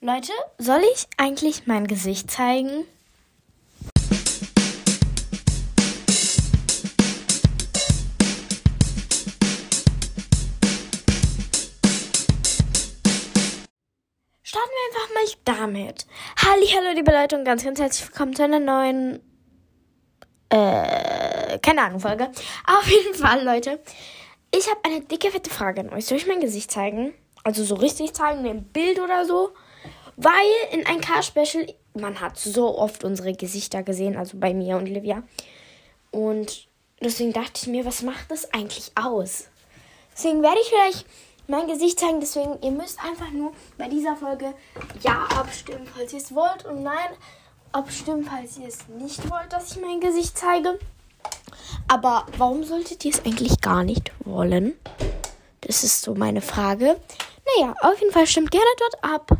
Leute, soll ich eigentlich mein Gesicht zeigen? Starten wir einfach mal damit. Hallo, liebe Leute und ganz, ganz herzlich willkommen zu einer neuen, äh, keine Ahnung, Folge. Auf jeden Fall, Leute, ich habe eine dicke, fette Frage an euch. Soll ich mein Gesicht zeigen? Also so richtig zeigen, ein Bild oder so? Weil in ein Car-Special, man hat so oft unsere Gesichter gesehen, also bei mir und Livia. Und deswegen dachte ich mir, was macht das eigentlich aus? Deswegen werde ich vielleicht mein Gesicht zeigen. Deswegen, ihr müsst einfach nur bei dieser Folge Ja abstimmen, falls ihr es wollt. Und Nein abstimmen, falls ihr es nicht wollt, dass ich mein Gesicht zeige. Aber warum solltet ihr es eigentlich gar nicht wollen? Das ist so meine Frage. Naja, auf jeden Fall stimmt gerne dort ab.